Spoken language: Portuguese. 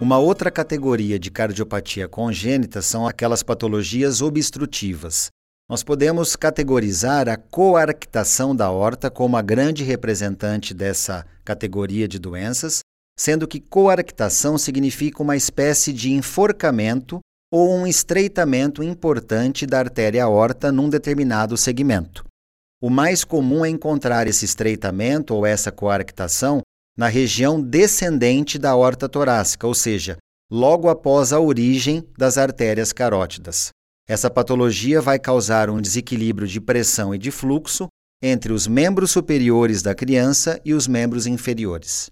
Uma outra categoria de cardiopatia congênita são aquelas patologias obstrutivas. Nós podemos categorizar a coarctação da aorta como a grande representante dessa categoria de doenças, sendo que coarctação significa uma espécie de enforcamento ou um estreitamento importante da artéria aorta num determinado segmento. O mais comum é encontrar esse estreitamento ou essa coarctação na região descendente da aorta torácica, ou seja, logo após a origem das artérias carótidas. Essa patologia vai causar um desequilíbrio de pressão e de fluxo entre os membros superiores da criança e os membros inferiores.